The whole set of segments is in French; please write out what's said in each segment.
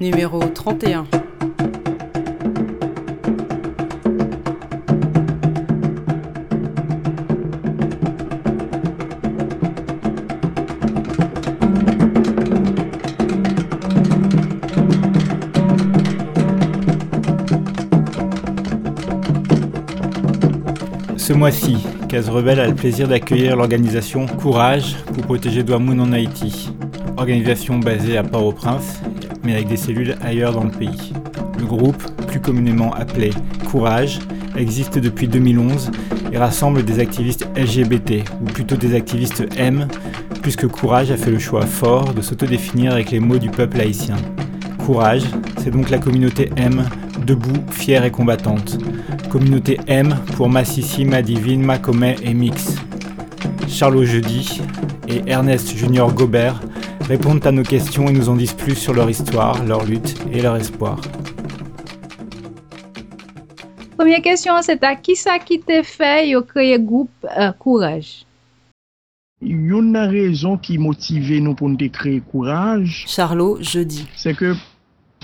Numéro 31. Ce mois-ci, Case Rebelle a le plaisir d'accueillir l'organisation Courage pour protéger Douamoun en Haïti. Organisation basée à Port-au-Prince, mais avec des cellules ailleurs dans le pays. Le groupe, plus communément appelé Courage, existe depuis 2011 et rassemble des activistes LGBT, ou plutôt des activistes M, puisque Courage a fait le choix fort de s'autodéfinir avec les mots du peuple haïtien. Courage, c'est donc la communauté M, debout, fière et combattante. Communauté M pour Massissi, Madivine, Macomet et Mix. Charlot Jeudi et Ernest Junior Gobert répondent à nos questions et nous en disent plus sur leur histoire, leur lutte et leur espoir. Première question, c'est à qui ça qui t'a fait yo créer groupe euh, Courage? Yon nan rezon ki motive nou pou nou te kreye kouraj, Charlot, jeudi. se ke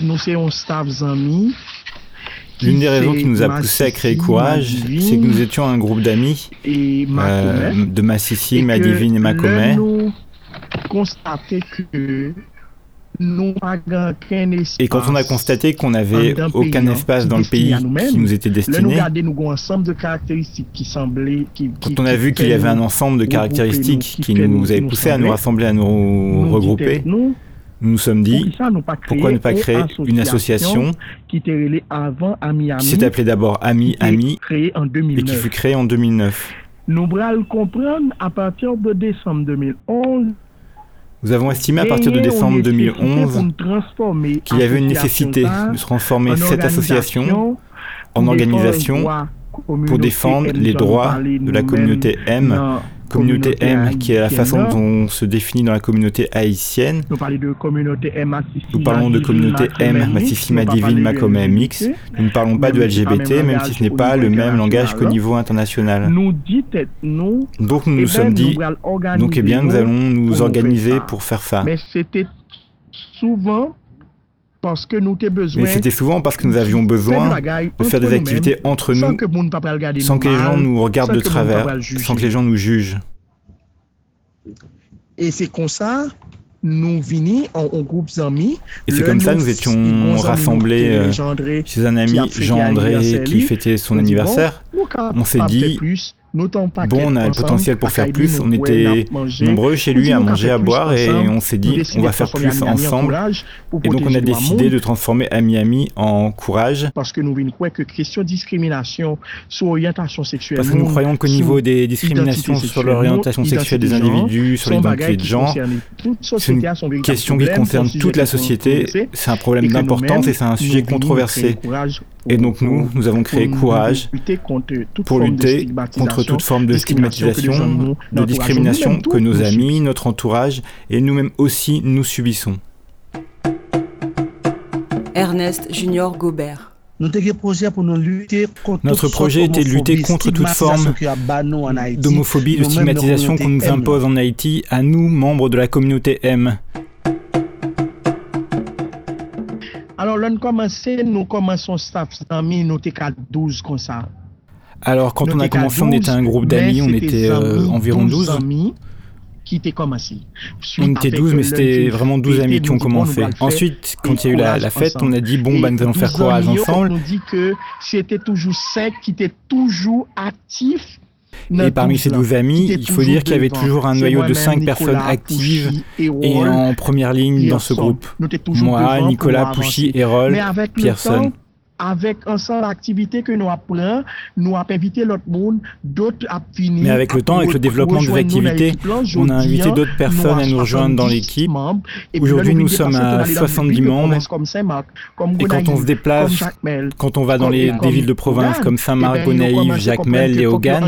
nou se yon staff zami. L'une des raisons qui nous a poussé à créer Courage, c'est que nous étions un groupe d'amis euh, de Massissi, Madivine et Macomet. Et quand on a constaté qu'on n'avait aucun espace dans le pays nous-mêmes, qui nous était destiné, quand on a vu qu'il y avait un nous ensemble de caractéristiques nous, qui nous qui avaient poussé à nous rassembler, à nous nous regrouper, nous, nous sommes dit Pourquoi nous pas pourquoi ne pas créer une association qui était relée avant Ami Ami qui s'est appelée d'abord Ami Ami créée en et 2009. qui fut créée en 2009. Nous le comprendre à partir de décembre 2011. Nous avons estimé à partir de décembre est nécessité 2011 pour nous transformer qu'il y avait une nécessité de transformer cette association en organisation pour défendre les droits de la communauté M, communauté M qui est la façon dont on se définit dans la communauté haïtienne. Nous parlons de communauté M Nous parlons de Madivine, communauté M, Macomet, Massissi, nous ne parlons Madivine, pas de Macomet, LGBT. Mix. Nous ne parlons pas de Même si pas LGBT, même si ce n'est pas le même langage qu'au niveau international. Dit Donc nous eh nous ben, sommes dit, nous allons organiser donc eh bien nous allons nous organiser pour faire ça. Mais c'était souvent parce que nous avons besoin Mais c'était souvent parce que nous avions besoin de faire des activités entre sans nous sans nous que les gens nous regardent de travers, sans que les gens nous jugent. Et c'est comme ça, nous vini en, en groupes amis. Et c'est comme ça nous- étions rassemblés euh, chez un ami a fêté Jean-André l'anniversaire, qui fêtait son anniversaire. On s'est dit, Bon, on a le potentiel pour faire plus. On était nombreux chez lui à manger, à boire et on s'est dit, on va faire plus ensemble. Et donc on a décidé de transformer Ami Ami en courage parce que nous discrimination sur orientation sexuelle parce que nous croyons qu'au niveau des discriminations sur l'orientation sexuelle des individus, sur l'identité de genre, c'est une question qui concerne toute la société. C'est un problème d'importance et c'est un sujet controversé. Et donc nous, nous avons créé Courage pour lutter contre toute forme de stigmatisation, de discrimination que nos amis, notre entourage et nous-mêmes aussi nous subissons. Ernest Junior Gobert. Notre projet était de lutter contre toute forme. D'homophobie, de stigmatisation qu'on nous impose en Haïti à nous, membres de la communauté M. Alors, là, nous commençons, nous commençons staff amis, nous étions 12 comme ça. Alors quand on a commencé, on 12, était un groupe d'amis, on était euh, amis, environ 12. amis qui commencé. On était avec 12, le mais c'était vraiment 12 et amis qui ont commencé. Ensuite, quand il y a eu la, la fête, ensemble. on a dit bon, bah, nous allons faire 12 courage amis, ensemble. On dit que c'était toujours 5 qui étaient toujours actifs. Et parmi ces 12 amis, il faut dire qu'il y avait toujours un noyau de 5 personnes actives et en première ligne dans ce groupe. Moi, Nicolas, Pouchy, Erol, Pierson. Avec ensemble d'activités que nous apprenons, nous avons invité l'autre monde, d'autres à finir. Mais avec le temps, avec le développement de nos activités, on a invité d'autres personnes à nous rejoindre dans l'équipe. Aujourd'hui, nous sommes à 70 membres. Et quand on se déplace, quand on va dans les, des villes de province comme Saint-Marc, Gonaïves, Jacmel, et Hogan,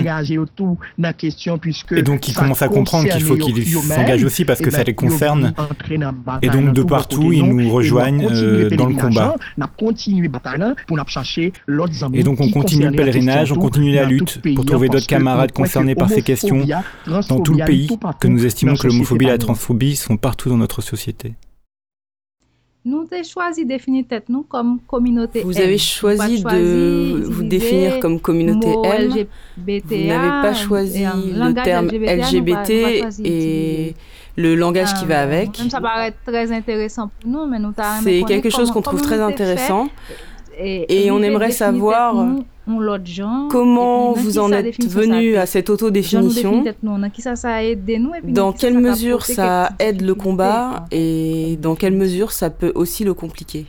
et donc ils commencent à comprendre qu'il faut qu'ils s'engagent aussi parce que ça les concerne. Et donc de partout, ils nous rejoignent euh, dans le combat. Et donc on continue le pèlerinage, on continue la lutte pour trouver d'autres camarades concernés par ces questions dans tout le pays, que nous estimons que l'homophobie et la transphobie sont partout dans notre société. Nous avons choisi de définir tête nous comme communauté Vous avez choisi de vous définir comme communauté L. Vous n'avez pas choisi le terme LGBT et le langage qui va avec. Ça paraît très intéressant pour nous, mais nous C'est quelque chose qu'on trouve très intéressant. Et, on aimerait savoir comment vous en êtes venu à cette autodéfinition, dans quelle mesure ça aide le combat et dans quelle mesure ça peut aussi le compliquer?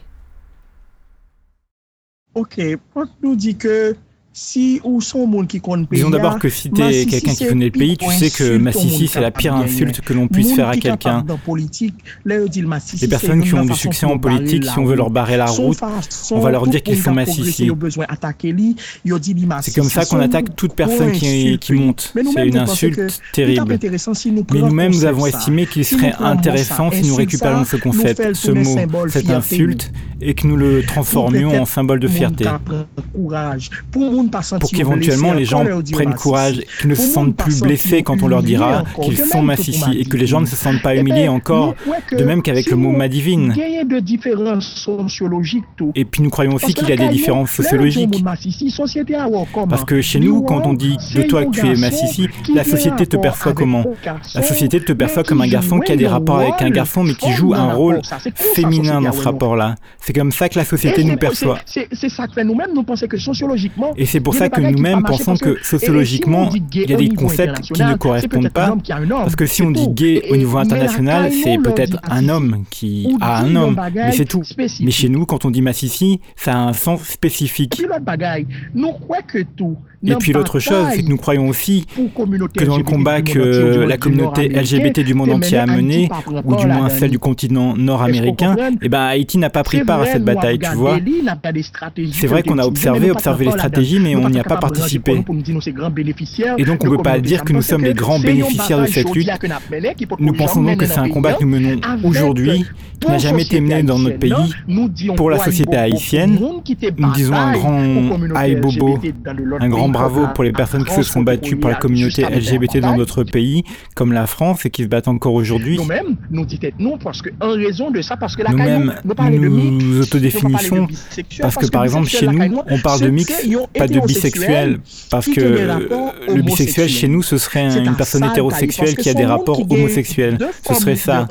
Ok, on nous dit que si ou son monde qui compte Disons d'abord que si tu es quelqu'un qui connaît le pays, tu sais que Massissi, c'est la pire insulte que l'on puisse faire à quelqu'un. Les personnes qui ont du succès en politique, si on veut leur barrer la route, on va leur dire qu'ils sont Massissi. C'est comme ça qu'on attaque toute personne qui, qui monte. C'est une insulte terrible. Mais nous-mêmes, nous avons estimé qu'il serait intéressant si nous récupérions ce concept, ce mot, cette insulte, et que nous le transformions en symbole de fierté pour qu'éventuellement les gens prennent courage, qu'ils ne se sentent plus blessés quand on leur dira qu'ils sont Massissi et que les gens ne se sentent pas humiliés encore, de même qu'avec le mot Madivine. Et puis nous croyons aussi qu'il y a des différences sociologiques. Parce que chez nous, quand on dit de toi que tu es Massissi, la société te perçoit comment? La société te perçoit comme un garçon qui a des rapports avec un garçon mais qui joue un rôle féminin dans ce rapport-là. C'est comme ça que la société nous perçoit. C'est c'est pour ça que nous-mêmes pensons que sociologiquement, il y a des concepts qui ne correspondent pas. Parce que si on dit gay au niveau international, c'est peut-être un homme qui a un homme, mais c'est tout. Mais chez nous, quand on dit massissi, ça a un sens spécifique. Et puis l'autre chose, c'est que nous croyons aussi que dans le combat que la communauté LGBT du monde entier a mené, ou du moins celle du continent nord-américain, eh ben Haïti n'a pas pris part à cette bataille, tu vois. C'est vrai qu'on a observé, observé les stratégies, mais on n'y a pas participé. Et donc on ne peut pas dire que nous sommes les grands bénéficiaires de cette lutte. Nous pensons donc que c'est un combat que nous menons aujourd'hui, qui n'a jamais été mené dans notre pays, pour la société haïtienne. Nous disons un grand aïe bobo, un grand bravo pour les personnes qui se sont battues pour la communauté LGBT dans d'autres pays, comme la France, et qui se battent encore aujourd'hui. Nous-mêmes, nous disons non parce que, en raison de ça, parce que la Nous-mêmes, nous nous autodéfinissons, parce que par exemple, chez nous, on parle de mix, pas de bisexuel, parce que le bisexuel chez nous, ce serait une personne hétérosexuelle qui a des rapports homosexuels. Ce serait ça.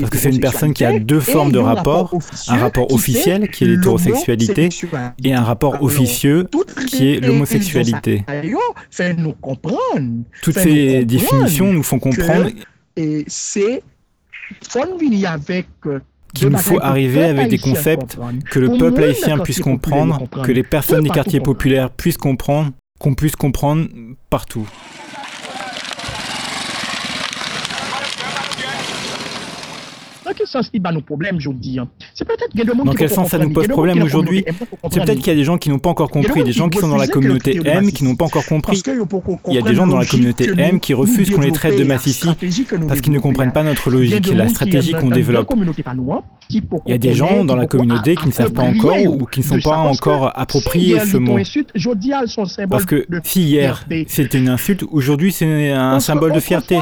Parce que c'est une personne qui a deux formes de rapport, un rapport officiel qui est l'hétérosexualité et un rapport officiel qui est l'homosexualité. Toutes ces définitions nous font comprendre qu'il nous faut arriver avec des concepts que le peuple haïtien puisse comprendre, que les personnes des quartiers populaires puissent comprendre, qu'on puisse comprendre partout. Dans quel sens ça nous pose problème aujourd'hui C'est peut-être qu'il y a des gens qui n'ont pas encore compris, des gens qui sont dans la communauté M qui n'ont pas encore compris. Il y a des gens dans la communauté M qui refusent qu'on les traite de massifs parce qu'ils ne comprennent pas notre logique et la stratégie qu'on développe. Il y a des gens dans la communauté qui ne savent pas encore ou qui ne sont pas encore appropriés ce mot. Parce que si hier c'était une insulte, aujourd'hui c'est un symbole de fierté.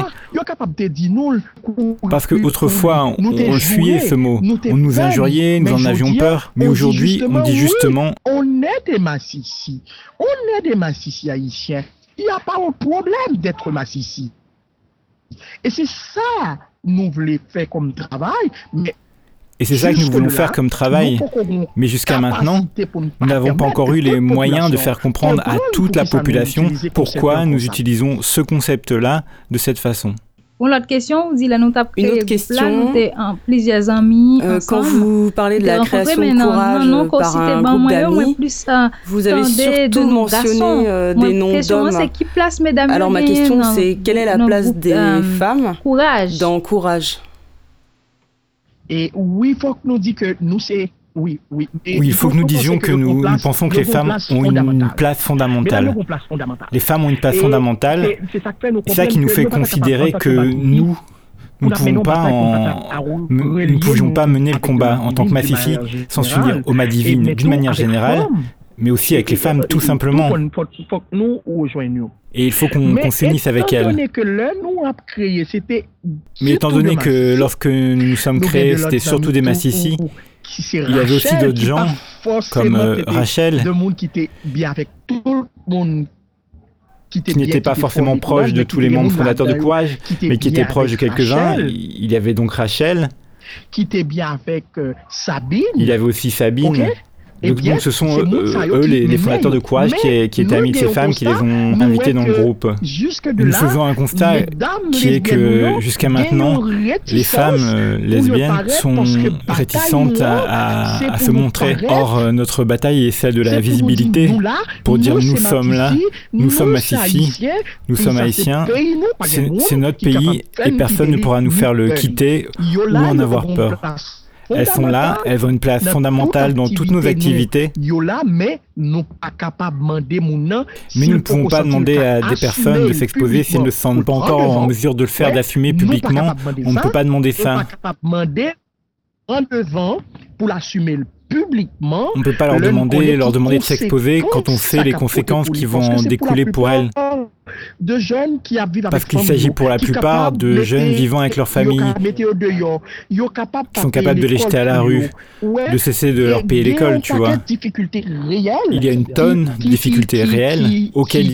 Parce que autrefois on, le fuyait ce mot, on nous injuriait, nous en avions peur, mais aujourd'hui on dit justement on est des massissi, on est des massissi haïtiens. Il n'y a pas de problème d'être massissi. Et c'est ça nous voulons faire comme travail, mais et c'est ça que nous voulons faire comme travail. Mais jusqu'à maintenant, nous n'avons pas encore eu les moyens de faire comprendre à toute la population pourquoi nous utilisons ce concept-là de cette façon. Bon, l'autre question, vous dites là, nous avons Une autre question. Nous en plusieurs amis. Euh, quand vous parlez de la création de courage non, non, par un groupe d'amis, vous avez surtout mentionné euh, des noms d'hommes. qui place mesdames Alors, ma question, c'est quelle est la place des euh, femmes courage? dans courage? Et oui, il faut que nous disions que nous, c'est oui, oui. oui, il faut que nous disions que nous, nous pensons que les femmes ont une place fondamentale. Les femmes ont une place fondamentale. C'est ça qui nous fait considérer que nous, nous ne pouvons pas nous pouvions pas mener le combat en tant que massifi sans s'unir aux mains divines d'une manière générale, mais aussi avec les femmes tout simplement. Et il faut qu'on s'unisse avec elles. Mais étant donné que lorsque nous nous sommes créés, c'était surtout des massifis, il y avait aussi d'autres gens, comme euh, Rachel, qui n'étaient pas forcément proches de tous les membres fondateurs de Courage, mais qui étaient proches de quelques-uns. Il y avait donc Rachel. Qui était bien avec euh, Sabine. Il y avait aussi Sabine. Donc, ce sont eux, les, fondateurs de Courage qui, qui étaient amis de ces femmes, qui les ont invitées dans le groupe. Nous faisons un constat qui est que jusqu'à maintenant, les femmes euh, lesbiennes sont réticentes à, à, se montrer. Or, euh, notre bataille est celle de la visibilité pour dire nous sommes là, nous sommes massifis, nous sommes haïtiens, c'est notre pays et personne ne pourra nous faire le quitter ou en avoir peur. Elles sont là, elles ont une place fondamentale dans toutes nos activités. Mais nous ne pouvons pas demander à des personnes de s'exposer s'ils ne se sentent pas encore en mesure de le faire, d'assumer publiquement. On ne peut pas demander ça. On ne peut pas leur demander, leur demander de s'exposer quand on sait les conséquences qui vont en découler pour elles de jeunes qui vivent Parce qu'il s'agit pour la plupart de jeunes vivant avec leur famille, qui sont capables de les jeter à la rue, de cesser de leur payer l'école, tu vois. Il y a une tonne de difficultés réelles auxquelles,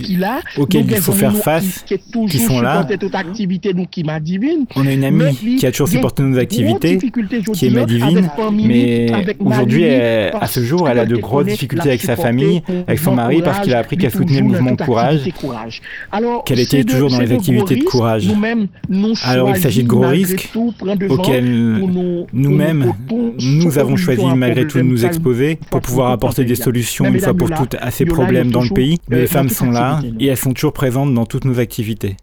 auxquelles il faut faire face, qui sont là. On a une amie qui a toujours supporté nos activités, qui est Madivine, mais aujourd'hui, à ce jour, elle a de grosses difficultés avec sa famille, avec son mari, parce qu'il a appris qu'elle soutenait le mouvement Courage qu'elle était toujours dans les activités de courage. Alors il s'agit de gros risques auxquels nous-mêmes, nous avons choisi malgré tout de nous exposer pour pouvoir apporter des solutions une fois pour toutes à ces problèmes dans le pays. Mais les femmes sont là et elles sont toujours présentes dans toutes nos activités.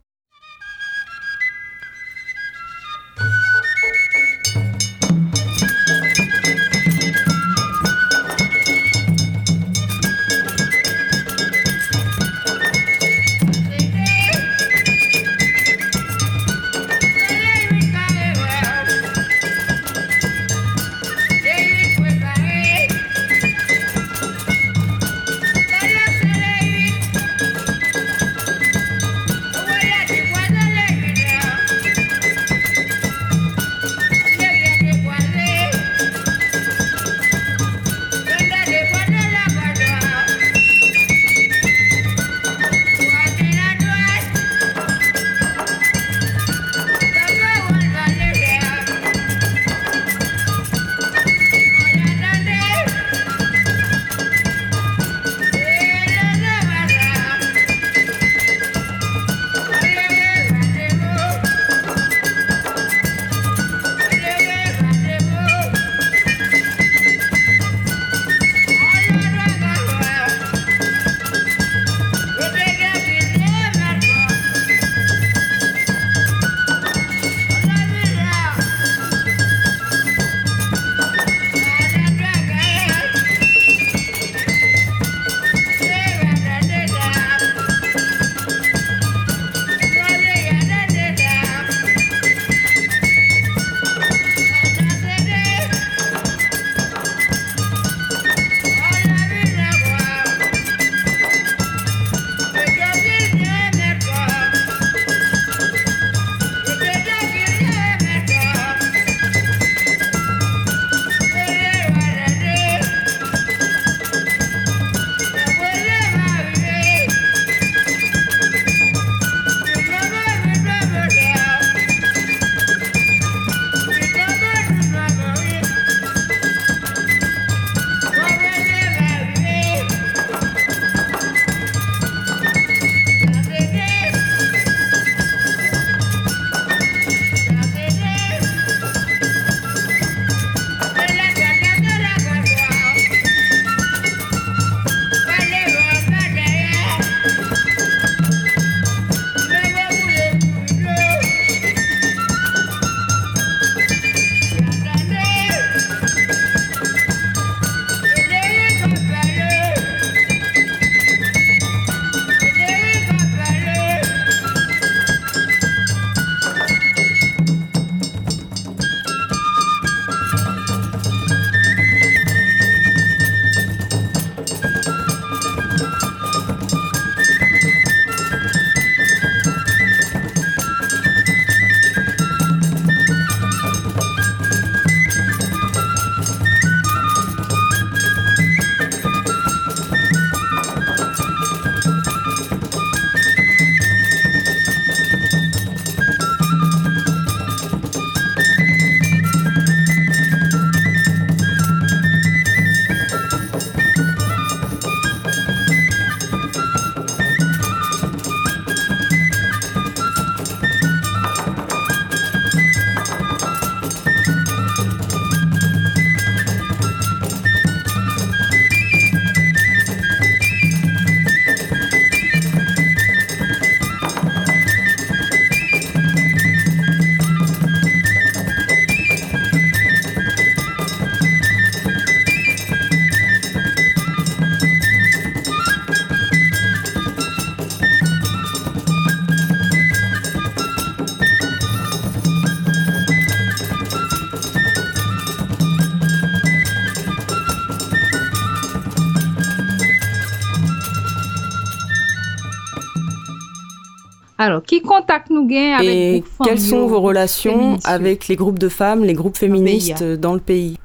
Alors, qui contacte nous gain avec Et quelles sont vos relations avec les groupes de femmes, les groupes féministes dans le pays?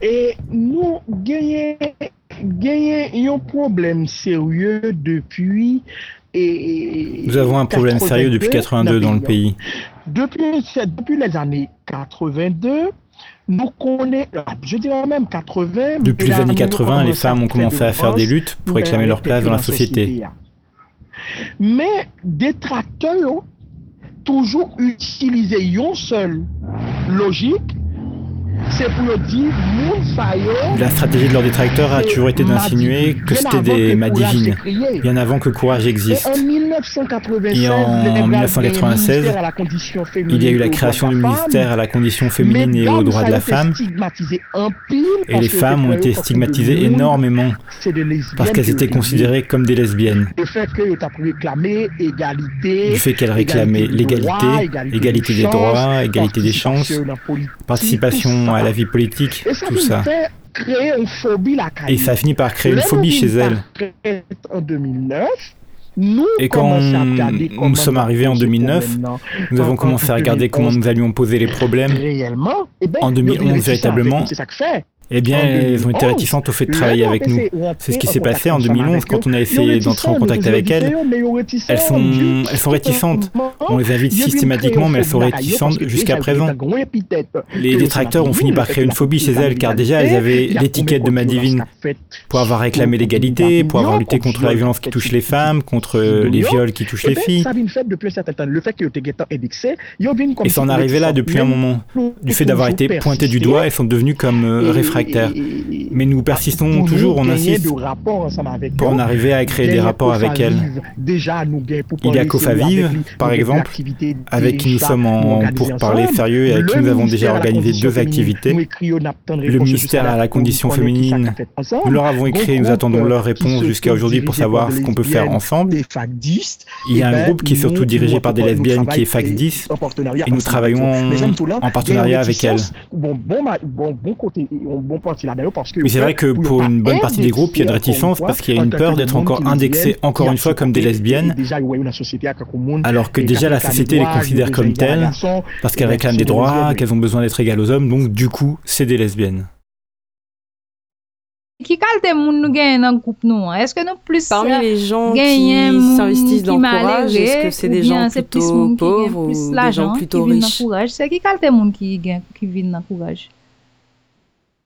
Et nous gagnons un problème sérieux depuis et Nous avons un problème sérieux depuis 82 dans le pays. Depuis, depuis les années 82, nous connaissons, je dirais même 80. Depuis les années 80, les femmes ont commencé à faire des luttes pour réclamer leur place dans la société. Mais des tracteurs toujours utilisé une seule logique la stratégie de leurs détracteurs a toujours été d'insinuer que c'était des madivines, bien avant que Courage existe. Et en 1996, il y a eu la création du ministère à la condition féminine et aux droits de la femme. Et les femmes ont été stigmatisées énormément parce qu'elles étaient considérées comme des lesbiennes. Du fait qu'elles réclamaient l'égalité, égalité des droits, égalité des chances, participation à la vie politique, tout ça. Et ça a fini par créer une phobie chez elle. Et quand nous sommes arrivés en 2009, nous avons commencé à regarder comment nous allions poser les problèmes. En 2011, véritablement, eh bien, elles ont été réticentes au fait de travailler avec nous. C'est ce qui s'est passé en 2011 quand on a essayé d'entrer en contact avec elles. Elles sont, elles sont réticentes. On les invite systématiquement, mais elles sont réticentes jusqu'à présent. Les détracteurs ont fini par créer une phobie chez elles, car déjà elles avaient l'étiquette de Madivine pour avoir réclamé l'égalité, pour avoir lutté contre la violence qui touche les femmes, contre les viols qui touchent les filles. Et s'en arrivé là depuis un moment. Du fait d'avoir été pointées du doigt, elles sont devenues comme réfractaires mais nous persistons toujours, on insiste pour en arriver à créer des rapports avec elle. Il y a Kofaviv, par exemple, avec qui nous sommes en parler sérieux et avec qui nous avons déjà organisé deux activités. Le ministère à la condition féminine, nous leur avons écrit et nous attendons leur réponse jusqu'à aujourd'hui pour savoir ce qu'on peut faire ensemble. Il y a un groupe qui est surtout dirigé par des lesbiennes qui est FAX10 et nous travaillons en partenariat avec elles. Mais c'est vrai que pour une bonne partie des groupes, il y a une réticence parce qu'il y a une peur d'être encore indexés, encore une fois, comme des lesbiennes, alors que déjà la société les considère comme telles, parce qu'elles réclament des droits, qu'elles ont besoin d'être égales aux hommes, donc du coup, c'est des lesbiennes. Qui Est-ce que nous plus Parmi les gens qui s'investissent dans le courage, est-ce que c'est des gens plutôt pauvres ou des gens plutôt riches C'est qui qui vivent dans le courage?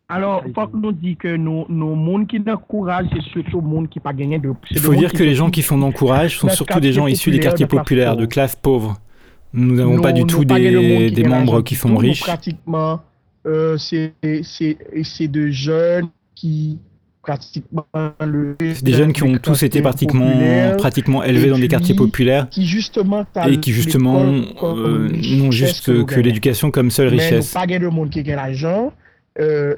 Alors, il faut nous dire que nos, nos qui courage, c'est surtout monde qui pas gagné de. Il faut dire que les gens qui sont dans courage sont surtout des gens issus des quartiers populaires, de classe pauvre. Nous n'avons pas du tout des, des membres qui sont riches. Pratiquement, euh, c'est de jeunes qui pratiquement le des jeunes qui ont tous été pratiquement, pratiquement élevés dans des quartiers populaires qui justement et qui justement euh, n'ont juste que l'éducation comme seule richesse. Mais pas de monde qui gagne l'argent euh,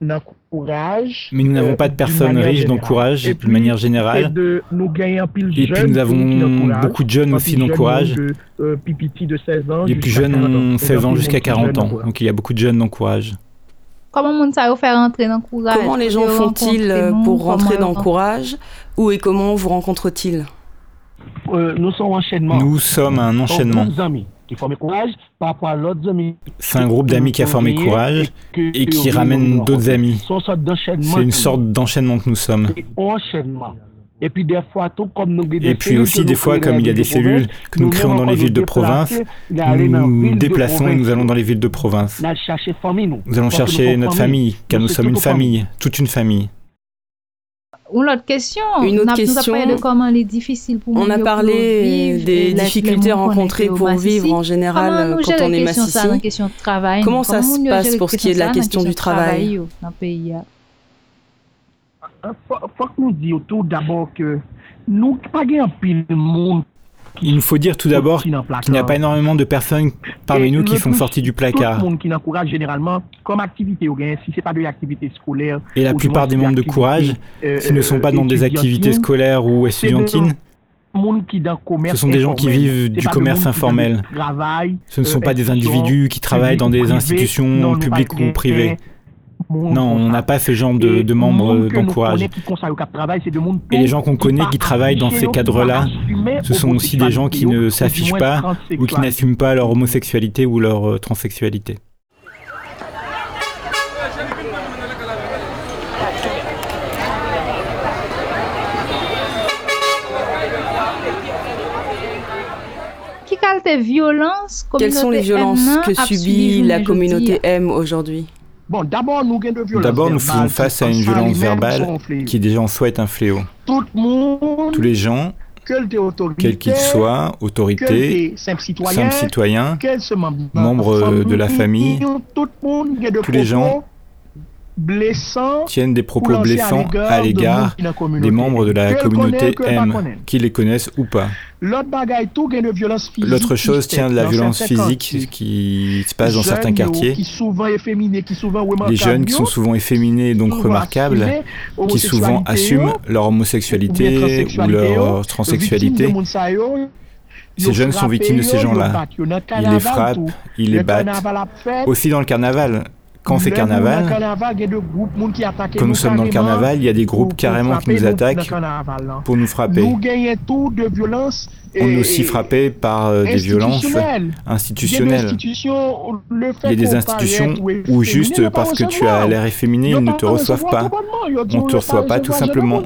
mais nous n'avons pas de personnes riches dans Courage de manière générale. Et puis nous avons beaucoup de jeunes aussi dans Courage. Euh, Les plus jeunes ont 16 ans jusqu'à 40 ans. Donc il y a beaucoup de jeunes dans Courage. Comment les gens font-ils pour rentrer dans Courage Où et comment vous rencontrent-ils? Euh, Nous sommes un enchaînement qui Courage par rapport à l'autre ami. C'est un groupe d'amis qui a formé Courage et, qui ramène d'autres amis. C'est une sorte d'enchaînement que nous sommes. Et puis, des fois, tout comme nous et puis aussi, des fois, comme il y a des cellules que nous créons dans les villes de province, nous nous déplaçons et nous allons dans les villes de province. Nous allons chercher notre famille, car nous sommes une famille, toute une famille. Une autre question. Une autre question. On a parlé des difficultés rencontrées pour vivre en général quand on est massissi. Comment ça se passe pour ce qui est de la question du travail dans le pays Il faut que nous disions tout d'abord que nous pas un pile monde il nous faut dire tout d'abord qu'il n'y a pas énormément de personnes parmi nous qui sont sorties du placard. Et la plupart des membres de Courage, euh, s'ils ne sont pas dans des activités scolaires ou étudiantines, ce sont des gens qui vivent du commerce informel. Ce ne sont pas des individus qui travaillent dans des institutions publiques ou privées. Non, on n'a pas ce genre de, membres d'encourage. Et les gens qu'on connaît qui travaillent dans ces cadres-là, Ce sont aussi des gens qui ne s'affichent pas ou qui n'assument pas leur homosexualité ou leur euh, transsexualité. Quelles sont les violences que subit la communauté M aujourd'hui? Bon, d'abord, nous, D'abord, nous faisons face à une violence verbale qui déjà en soi est un fléau. Tous les gens, quels qu'ils soient, autorités, simples citoyens, membres de la famille, tous les gens tiennent des propos blessants à l'égard des membres de la communauté M, qu'ils les connaissent ou pas. L'autre chose tient de la violence physique qui se passe dans certains quartiers. Les jeunes qui sont souvent efféminés et donc remarquables, qui souvent assument leur homosexualité ou leur transsexualité. Ces jeunes sont victimes de ces gens-là. Ils les frappent, ils les battent. Aussi dans le carnaval, quand c'est carnaval, quand nous sommes dans le carnaval, il y a des groupes carrément qui nous attaquent pour nous frapper. On est aussi frappé par euh, des violences institutionnelles. Il y a des institutions où juste parce que tu as l'air efféminé, ils ne te reçoivent pas. On ne te reçoit pas tout simplement.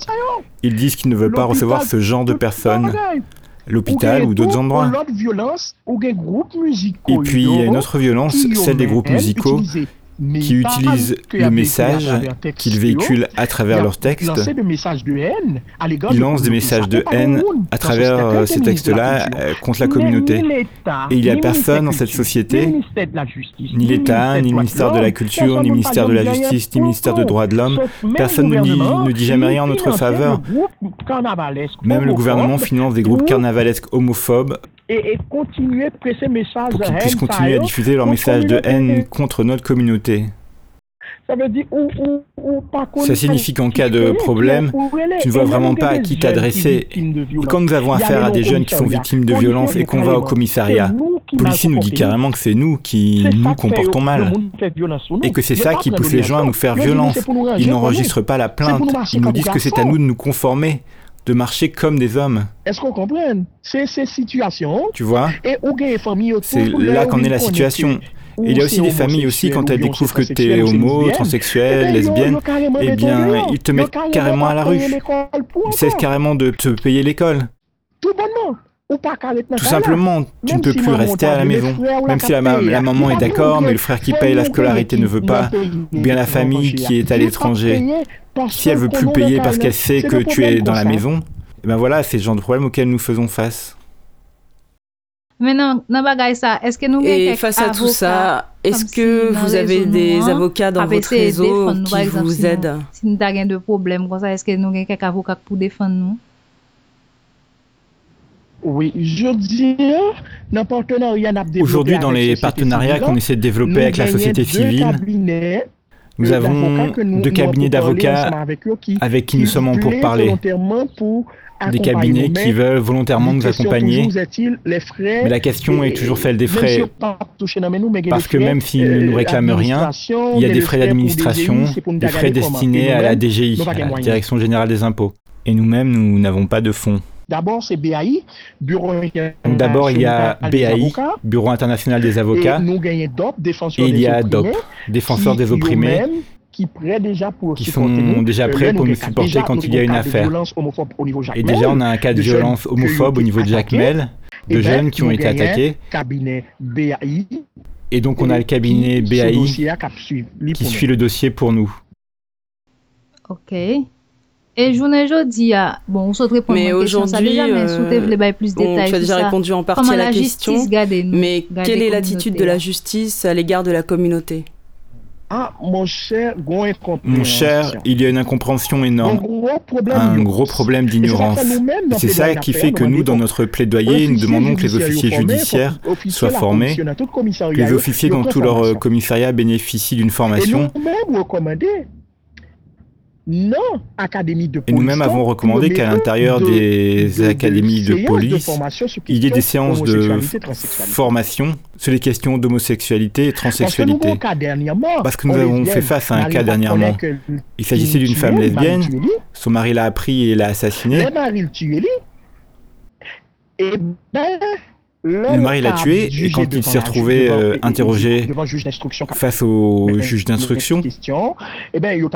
Ils disent qu'ils ne veulent pas recevoir ce genre de personnes l'hôpital ou d'autres endroits. Et puis il y a une autre violence, celle des groupes musicaux qui utilisent le message qu'ils véhiculent à travers leurs textes. Ils lancent des messages de haine à travers euh, ces textes-là euh, contre la communauté. Et il n'y a personne dans cette société, ni l'État, ni le ministère de la Culture, ni le ministère de la Justice, ni le ministère des Droits de l'Homme. Personne ne dit, ne dit jamais rien en notre faveur. Même le gouvernement finance des groupes carnavalesques homophobes et, continuer presser message pour qu'ils puissent continuer à diffuser leur message de haine contre notre communauté. Ça, veut dire, ça signifie qu'en cas de problème, tu ne vois vraiment pas à qui t'adresser. Et quand nous avons affaire à des jeunes qui sont victimes de violences et qu'on va au commissariat, le policier nous dit carrément que c'est nous qui nous comportons mal. Et que c'est ça qui pousse les gens à nous faire violence. Ils n'enregistrent pas la plainte. Ils nous disent que c'est à nous de nous conformer de marcher comme des hommes. Est-ce qu'on comprend? C'est ces situations. Tu vois? C'est là qu'en est la situation. Et il y a aussi des familles aussi, quand elles découvrent que tu es homo, transsexuel, lesbienne, eh bien, ils te mettent carrément à la rue. Ils cessent carrément de te payer l'école. Tout bonnement. Tout simplement, tu ne peux plus rester à la maison. Même si la, maman est d'accord, mais le frère qui paye la scolarité ne veut pas, ou bien la famille qui est à l'étranger, si elle veut plus payer parce qu'elle sait que tu es dans la maison, et eh ben voilà, c'est le genre de problème auquel nous faisons face. Et face à tout ça, est-ce que vous avez des avocats dans votre réseau qui vous aident Si nous avons de problèmes comme ça, est-ce que nous avons quelques avocats pour défendre nous? Oui, je dirais, Aujourd'hui, dans les partenariats qu'on essaie de développer avec la société civile, nous avons deux cabinets d'avocats avec qui nous sommes en pourparlers. Des cabinets qui veulent volontairement nous accompagner. Mais la question est toujours celle des frais. Parce que même s'ils ne nous réclament rien, il y a des frais d'administration, des frais destinés à la DGI, à la Direction Générale des Impôts. Et nous-mêmes, nous n'avons pas de fonds. D'abord, c'est BAI, Bureau D'abord, il y a BAI, Bureau international des avocats. Et nous gagnons DOP, Défenseurs il y a DOP, Défenseurs des opprimés. Qui, déjà pour qui sont déjà prêts pour nous supporter quand il y a une affaire. Et déjà, on a un cas de violence homophobe au niveau de Jacmel, de ben, jeunes qui ont été attaqués. Cabinet BAI. Et donc, on a le cabinet BAI qui suit le dossier pour nous. Ok. Et je aujourd'hui, bon, on souhaite répondre mais aujourd'hui, euh, plus de détails. tu as déjà répondu en partie à la, question. mais quelle est l'attitude de la justice à l'égard de la communauté? Ah, mon cher, mon cher, il y a une incompréhension énorme, un gros problème d'ignorance. C'est ça qui fait que nous, dans notre plaidoyer, nous demandons que les officiers judiciaires soient formés, que les officiers dans tout leur commissariat bénéficient d'une formation non académie de police. Et nous-mêmes avons recommandé qu'à l'intérieur des académies de, police, il y ait des séances de formation sur les questions d'homosexualité et transsexualité. Parce que nous avons fait face à un cas dernièrement. Il s'agissait d'une femme lesbienne, son mari l'a appris et l'a assassinée. Et ben, le mari l'a tué et quand il s'est retrouvé euh, interrogé face au juge d'instruction, eh ben,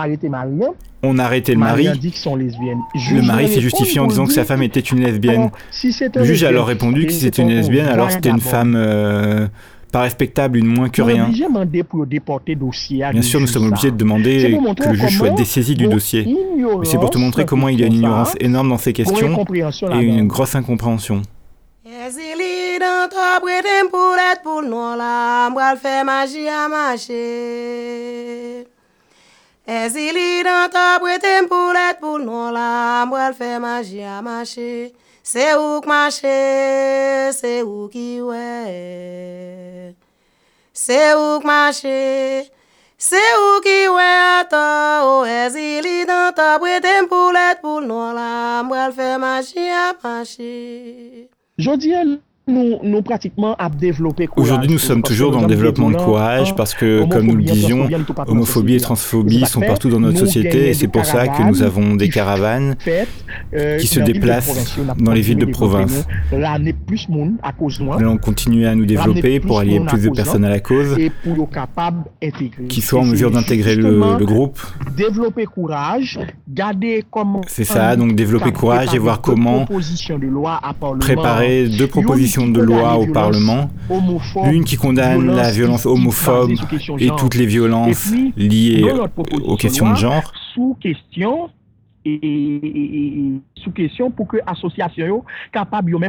on a arrêté le mari. Le mari s'est justifié en disant que sa femme était une lesbienne. Le juge a alors répondu que si c'était une lesbienne, alors c'était une femme euh, pas respectable, une moins que rien. Bien sûr, nous sommes obligés de demander que le juge soit dessaisi du dossier. C'est pour te montrer comment il y a une ignorance énorme dans ces questions et une grosse incompréhension. dan to bretem pou let pou nou la, mbral fè magi a mache. E zili dan to bretem pou let pou nou la, mbral fè magi a mache. Se ou k mache, se ou ki we. Se ou k mache, se ou ki we ato. O e zili dan to bretem pou let pou nou la, mbral fè magi a mache. Jodi el. Nous, pratiquement à développer Aujourd'hui, nous sommes toujours dans le développement de courage parce que, comme nous le disions, homophobie et transphobie sont partout dans notre société et c'est pour ça que nous avons des caravanes euh, qui se déplacent dans les villes de province. Nous allons continuer à nous développer pour allier plus de personnes à la cause qui soient en mesure d'intégrer le, groupe. C'est ça, donc développer courage et voir comment préparer deux propositions de loi au Parlement, une qui condamne la violence homophobe et toutes les violences liées aux questions de genre. Sous question et, sous question pour que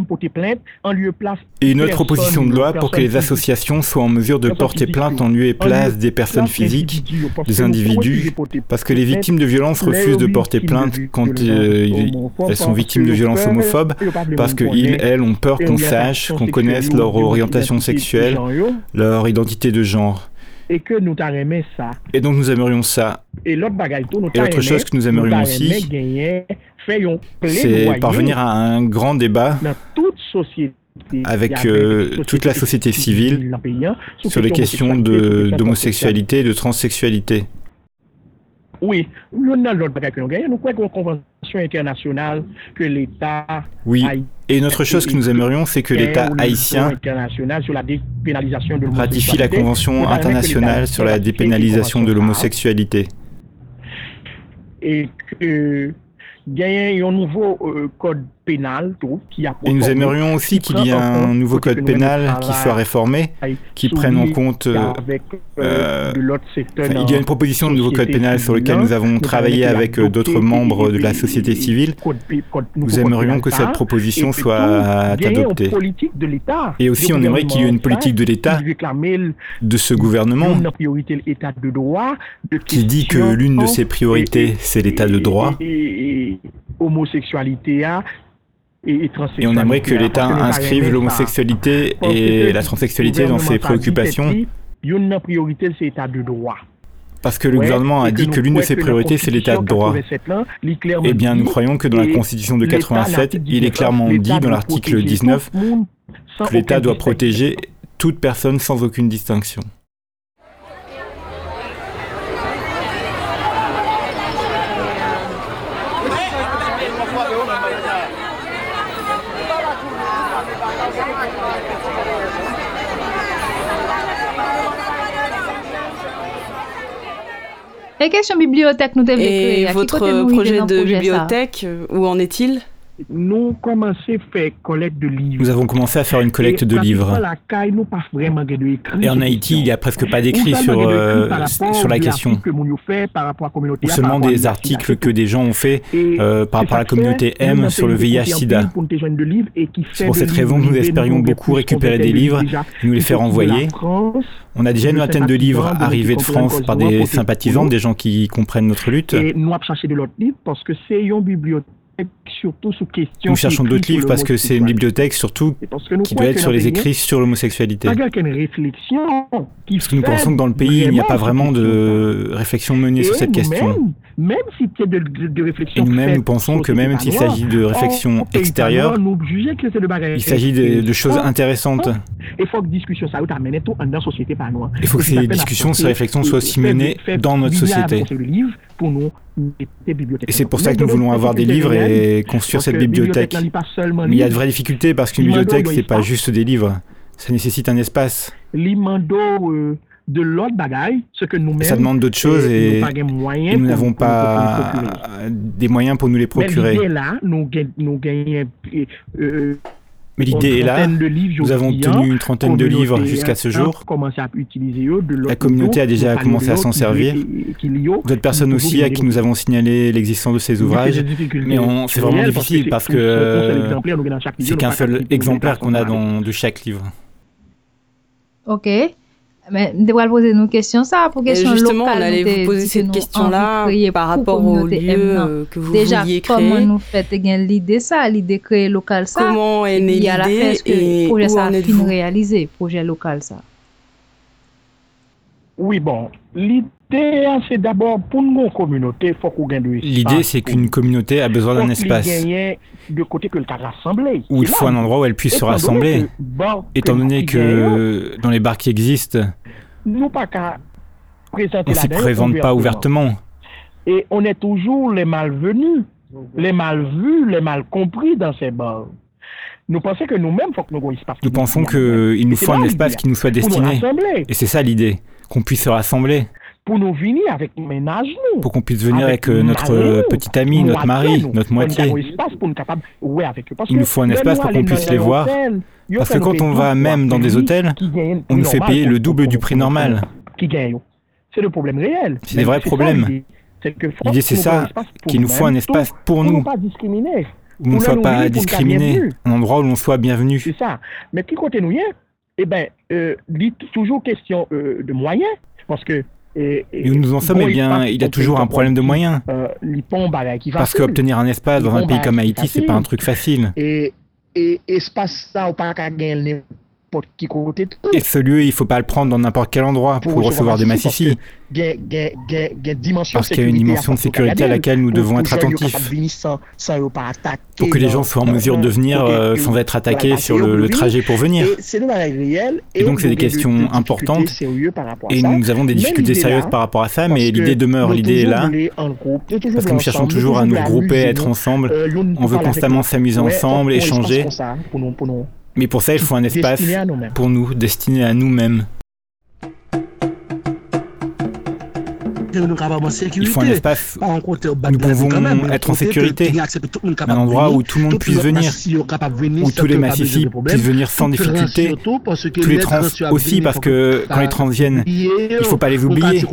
porter plainte en lieu place et une autre proposition de loi pour que les associations soient en mesure de porter plainte en lieu et place des personnes physiques, des individus, parce que les victimes de violences refusent de porter plainte quand euh, elles sont victimes de violences homophobes, parce qu'ils, elles, ont peur qu'on sache, qu'on connaisse leur orientation sexuelle, leur identité de genre et que nous ça. Et donc nous aimerions ça. Et l'autre chose que nous aimerions aussi, c'est parvenir à un grand débat avec euh, toute la société civile sur les questions d'homosexualité et de transsexualité. Oui, nous croyons une convention internationale que l'État. Oui, et une autre chose que nous aimerions, c'est que l'État haïtien ratifie la Convention internationale sur la dépénalisation de l'homosexualité. Et que y a un nouveau euh, code pénal Et nous aimerions aussi qu'il y ait un nouveau code pénal qui soit réformé, qui prenne en compte. Euh, euh, il y a une proposition de nouveau code pénal sur lequel nous avons travaillé avec d'autres membres de la société civile. Nous aimerions que cette proposition soit adoptée. Et aussi, on aimerait qu'il y ait une politique de l'État, de ce gouvernement, qui dit que l'une de ses priorités, c'est l'État de droit homosexualité et, et, on aimerait que l'État inscrive l'homosexualité et la transsexualité dans ses préoccupations. Une priorité, c'est l'État de droit. Parce que le gouvernement a dit que l'une de ses priorités, c'est l'état de droit. Eh bien, nous croyons que dans la Constitution de 87, il est clairement dit dans l'article 19 que l'État doit protéger toute personne sans aucune distinction. Et question bibliothèque, nous devons Et votre projet de bibliothèque, où en est-il? Nous faire collecte de livres. Nous avons commencé à faire une collecte de livres. Et en Haïti, il n'y a presque pas d'écrits sur, euh, sur la question. Ou seulement des articles que des gens ont fait euh, par rapport à la communauté M sur le VIH-Sida. C'est pour cette raison que nous espérions beaucoup récupérer des livres et nous les faire envoyer. On a déjà une vingtaine de livres arrivés de France par des sympathisants, des gens qui comprennent notre lutte. Et nous avons cherché de l'autre livre parce que c'est une bibliothèque nous cherchons d'autres livres parce que c'est une bibliothèque surtout qui doit être sur les écrits sur l'homosexualité. Parce que nous pensons que dans le pays, il n'y a pas vraiment de réflexion menée sur cette question. Même si c'est de, de, réflexion. Et nous-mêmes, nous pensons que même s'il s'agit de réflexion extérieure, il s'agit de, choses intéressantes. Il faut que discussion ça dans société par. Il faut que ces discussions, ces réflexions soient aussi menées dans notre société. Et c'est pour ça que nous voulons avoir des livres et construire cette bibliothèque. Mais il y a de vraies difficultés parce qu'une bibliothèque, c'est pas juste des livres. Ça nécessite un espace. Euh, de l'autre bagaille, ce que nous-mêmes. Ça demande d'autres choses et, nous n'avons pas des moyens pour nous les procurer. Mais là, nous, nous gagnons. Euh, mais l'idée est là. Nous avons obtenu une trentaine de livres jusqu'à ce jour. La communauté a déjà commencé à s'en servir. D'autres personnes aussi à qui nous avons signalé l'existence de ces ouvrages. Mais c'est vraiment difficile parce que c'est qu'un seul exemplaire qu'on a dans, de chaque livre. Ok. Mais devrait poser nos questions ça pour question justement, on allait vous poser cette question-là par rapport au lieu que vous Déjà, vouliez créer. comment nous faites l'idée ça, l'idée créer local ça Comment est née l'idée et projet ça a fin réalisé, projet local ça? Oui, bon, l'idée c'est d'abord pour une communauté, faut qu'on gagne de L'idée c'est qu'une communauté a besoin d'un espace. De côté que le rassemblé. Où il faut un endroit où elle puisse se rassembler. Étant donné que dans les bars qui existent, nous pas on ne se présente pas ouvertement. Et on est toujours les malvenus, les mal vus, les mal compris dans ces bars. Nous pensons que nous-mêmes, faut que nous espace. Nous pensons qu'il nous faut un espace qui nous soit destiné. Et c'est ça l'idée, qu'on puisse se rassembler pour nous venir avec ménage nous. Pour qu'on puisse venir avec, euh, notre euh, petit ami, notre mari, notre moitié. Il nous faut un espace pour qu'on puisse les voir. Parce que quand on va même dans des hôtels, on nous fait payer le double du prix normal. C'est le problème réel. C'est des vrais problèmes. L'idée c'est ça, qu'il nous faut un espace pour nous. Où on ne soit pas discriminé, un endroit où l'on soit bienvenu. C'est ça. Mais qui côté nous Eh bien, euh, toujours question de moyens. Parce que et, où nous en sommes, eh bien, il y a toujours un problème de moyens. Euh, Parce qu'obtenir un espace dans un pays comme Haïti, c'est pas un truc facile. Et, et espace ça, pas et ce lieu, il ne faut pas le prendre dans n'importe quel endroit pour, recevoir des massifis. Parce qu'il y a une dimension de sécurité à laquelle nous devons être attentifs. Pour que les gens soient en mesure de venir euh, sans être attaqués sur le, trajet pour venir. Et donc c'est des questions importantes. Et nous avons des difficultés sérieuses par rapport à ça, mais l'idée demeure, l'idée est là. Parce que nous cherchons toujours à nous regrouper, à être ensemble. Euh, On veut constamment s'amuser ensemble, échanger. Mais pour ça, il faut un espace pour nous, destiné à nous-mêmes. Il faut un espace où nous pouvons être en sécurité, un endroit où tout le monde puisse venir, où tous les massifs puissent venir sans difficulté, tous les trans aussi, parce que quand les trans viennent, il ne faut pas les oublier.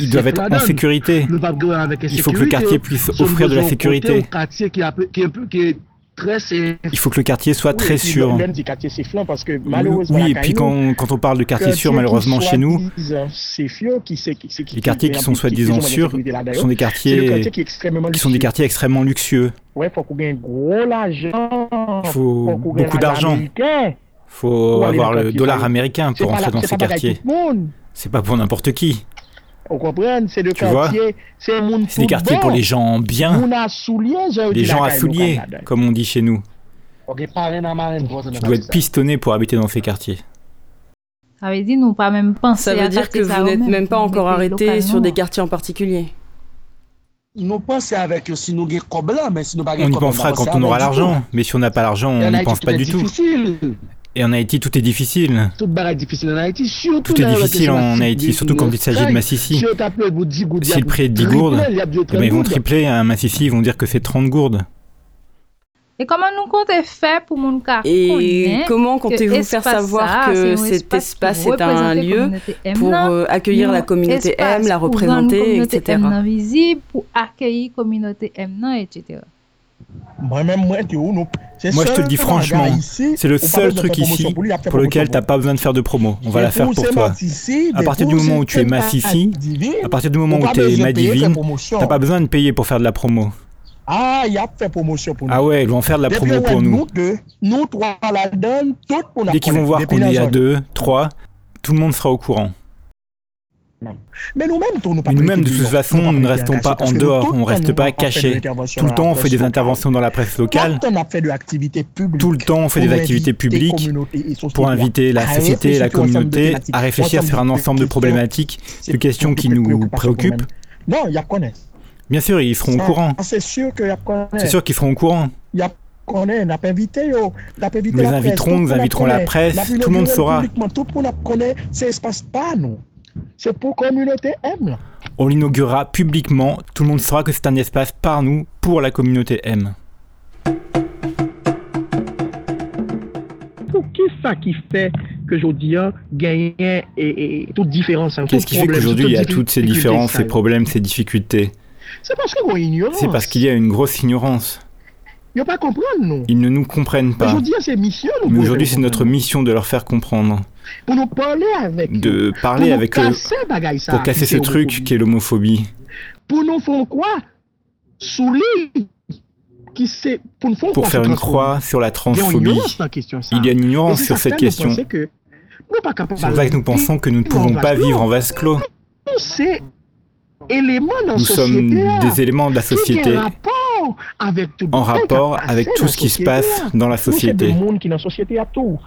Ils doivent être en sécurité. Il faut que le quartier puisse offrir de la sécurité. Il faut que le quartier soit très sûr. Oui, et puis quand, quand on parle de quartier sûr, malheureusement chez nous, les quartiers qui sont soi-disant sûrs sont des quartiers qui sont des quartiers extrêmement luxueux. Il faut beaucoup d'argent. Il faut avoir le dollar américain pour entrer dans ces quartiers. C'est pas pour n'importe qui. C'est C'est des quartiers pour les gens bien. Les gens à souliers, comme on dit chez nous. Tu dois être pistonné pour habiter dans ces quartiers. Ça veut dire, nous pas même penser Ça veut dire que vous n'êtes même pas encore arrêté sur des quartiers en particulier. On y pensera quand on aura l'argent, mais si on n'a pas l'argent, on n'y pense pas du tout. Et en Haïti, tout est difficile. Tout est difficile en Haïti, surtout quand il s'agit de Massissi. Si le prix est de 10 gourdes, eh ben, ils vont tripler à un Massissi, ils vont dire que c'est 30 gourdes. Et comment nous comptez faire pour mon cas? Et comment comptez-vous faire savoir que cet espace est un lieu pour euh, accueillir la communauté M, la représenter, etc. Pour accueillir la communauté M, etc. Moi, je te le dis franchement, c'est le seul truc ici pour lequel tu n'as pas besoin de faire de promo. On va la faire pour toi. À partir du moment où tu es Massissi, à partir du moment où tu es Madivine, tu n'as pas besoin de payer pour faire de la promo. Ah, il y a fait promotion pour nous. Ah ouais, ils vont faire de la promo pour nous. Nous trois la donne, Dès qu'ils vont voir qu'on est à deux, trois, tout le monde sera au courant. Mais nous-mêmes, de toute façon, nous ne restons pas en dehors, on ne reste pas cachés. Tout le temps, on fait des interventions dans la presse locale. Tout le temps, on fait des activités publiques pour inviter la société et la communauté à réfléchir sur un ensemble de problématiques, de questions qui nous préoccupent. Bien sûr, ils seront au courant. C'est sûr qu'ils seront au courant. Nous les inviterons, nous inviterons la presse, tout le monde saura. C'est pour communauté M. On l'inaugurera publiquement, tout le monde saura que c'est un espace par nous, pour la communauté M. Qu'est-ce ça qui fait que aujourd'hui gagne et, et toute différence Qu'est-ce qui fait qu'aujourd'hui il y a toutes ces différences, ces problèmes, ces difficultés C'est parce C'est parce qu'il y a une grosse ignorance. Ils pas comprendre, nous. Ils ne nous comprennent pas. Aujourd'hui, c'est mission. Mais aujourd'hui, c'est notre mission de leur faire comprendre. Pour nous parler avec De parler avec eux. Pour casser ce truc qui est l'homophobie. Pour nous faire quoi? Soulier qui pour, pour faire une croix sur la transphobie. Il y a une ignorance sur cette question. C'est pour ça que nous pensons que nous ne pouvons pas vivre en vase clos. Nous sommes des éléments de la société en rapport avec tout ce qui se passe dans la société.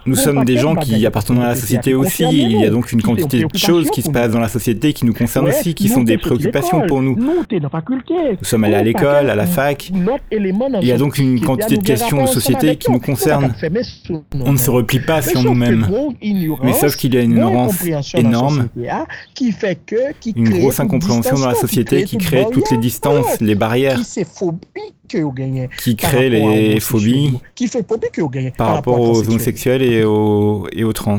Nous sommes des gens qui appartenons à la société aussi. Il y a donc une quantité de choses qui se passent dans la société qui nous concernent aussi, qui sont des préoccupations pour nous. Nous sommes allés à l'école, à la fac. Il y a donc une quantité de questions de société qui nous concernent. On ne se replie pas sur nous-mêmes. Mais sauf qu'il y a une ignorance énorme, une grosse incompréhension dans la société qui crée toutes les distances, les barrières qui crée les phobies. Par rapport aux homosexuels. et aux, et aux trans.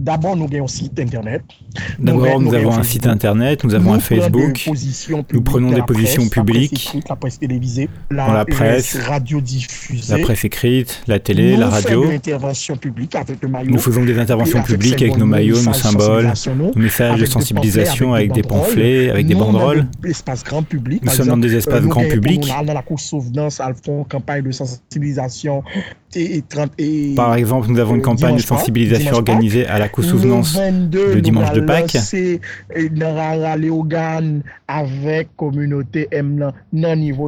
D'abord, nous avons un site internet. D'abord, nous, avons un site internet, nous avons un Facebook, nous prenons des positions publiques dans la presse, la presse écrite, la télé, la radio. Nous faisons des interventions publiques avec nos maillots, nos symboles, nos messages de sensibilisation avec des pamphlets, avec des banderoles. Nous sommes dans des espaces grand public. Par exemple, nous avons une campagne de sensibilisation organisée à la co-souvenance le dimanche de Pâques.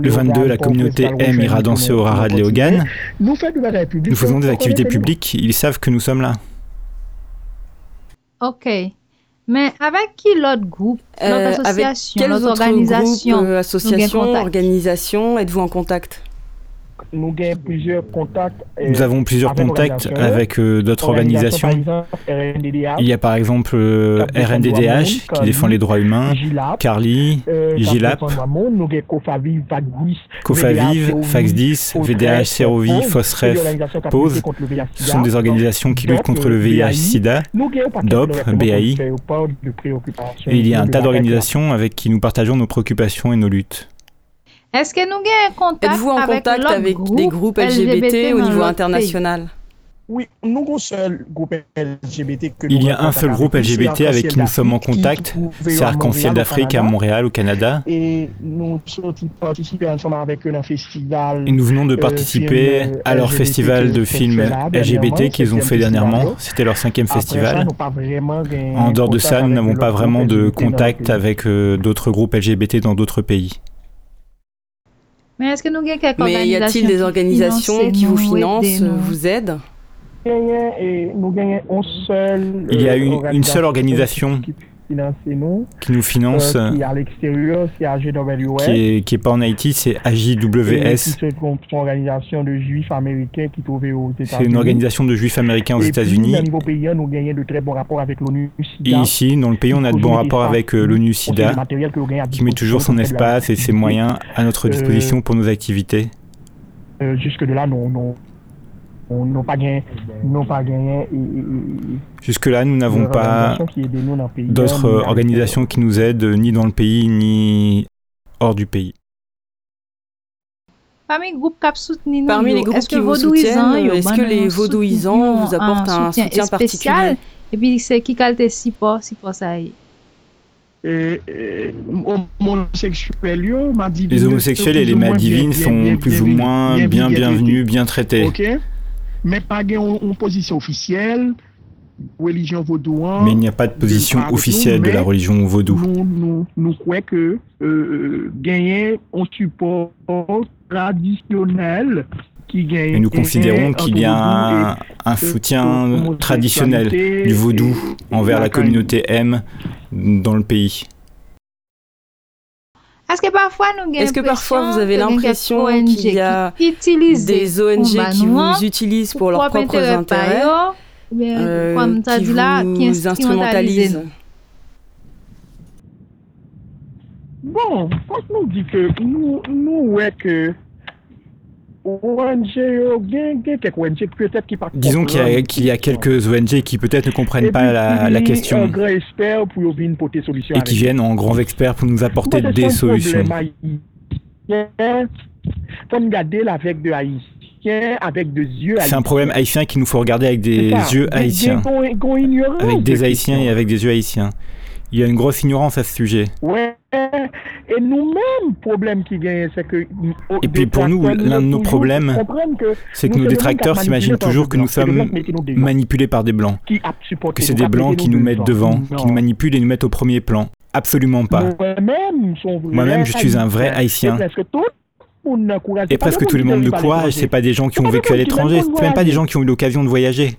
Le 22, la communauté M ira danser au Rara de Léogane. Nous faisons des activités publiques, ils savent que nous sommes là. Ok. Mais avec qui l'autre groupe, l'autre association, l'autre organisation, euh, association, organisation, êtes-vous en contact? Nous, avons plusieurs contacts avec euh, d'autres organisations. Il y a par exemple euh, RNDDH qui défend les droits humains, Carly, GILAP, Cofaviv, Fax10, VDH, Serovi, Fosref, POSE. Ce sont des organisations qui luttent contre le VIH-Sida, DOP, BAI. Et il y a un tas d'organisations avec qui nous partageons nos préoccupations et nos luttes. Est-ce que nous avons contact Êtes-vous en contact avec, des groupes LGBT, au niveau international oui, nous seul groupe LGBT que Il y a un seul groupe LGBT avec qui nous sommes en contact, c'est Arc-en-Ciel d'Afrique à Montréal, au Canada. Et nous venons de participer à leur festival de films LGBT qu'ils ont fait dernièrement. C'était leur cinquième festival. En dehors de ça, nous n'avons pas vraiment de contact avec euh, d'autres groupes LGBT dans d'autres pays. Mais est-ce que nous Mais y a-t-il des organisations qui vous financent, vous aident? Il y a une, une seule organisation qui nous finance, euh, qui est à l'extérieur, c'est AGWS. Qui est, qui est pas en Haïti, c'est AJWS. C'est une organisation de juifs américains qui aux États-Unis. C'est une organisation de juifs américains aux États-Unis. Au niveau pays, nous gagnons de très bons rapports avec l'ONU Et ici, dans le pays, on a de bons rapports avec euh, l'ONU SIDA, qui met toujours son espace et ses moyens à notre disposition pour nos activités. Euh, Jusque-là, non, non n'ont pas gagné. Pas gagné Jusque-là, nous n'avons pas d'autres organisations qui nous aident, ni dans le pays, ni hors du pays. Parmi les groupes, qui vous soutiennent, est-ce que les vaudouisants vous apportent un soutien, particulier Et puis, c'est qui qualité support, support ça y les homosexuels et les madivines sont plus ou moins bien bienvenus, bien traités mais pas une position officielle religion vaudouan. Mais il n'y a pas de position officielle de la religion vaudou. Nous, nous, nous croyons que euh, euh, gagner un support traditionnel qui gagne. Et nous considérons qu'il y a un, un soutien traditionnel du vaudou envers la communauté M dans le pays. Est-ce que parfois, nous Est-ce que parfois vous avez l'impression qu'il y a des ONG qui vous utilisent pour leurs propres intérêts, euh, comme qui vous là, qui instrumentalisent Bon, quand nous dit que nous, nous, ouais, que Disons qu'il y, a quelques ONG qui peut-être ne comprennent pas la, question. et qui viennent en grands experts pour nous apporter des solutions. C'est un problème haïtien qu'il nous faut regarder avec des yeux haïtiens, avec des haïtiens et avec des yeux haïtiens. Il y a une grosse ignorance à ce sujet. Ouais. Et nous-mêmes, problème qui gagne, c'est que. Et puis pour nous, l'un de nos problèmes, c'est que nos détracteurs s'imaginent toujours que nous sommes manipulés par des blancs. Que c'est des blancs qui nous mettent devant, qui nous manipulent et nous mettent au premier plan. Absolument pas. Moi-même, je suis un vrai haïtien. Et presque tous les membres de Courage, c'est pas des gens qui ont vécu à l'étranger, c'est même pas des gens qui ont eu l'occasion de voyager.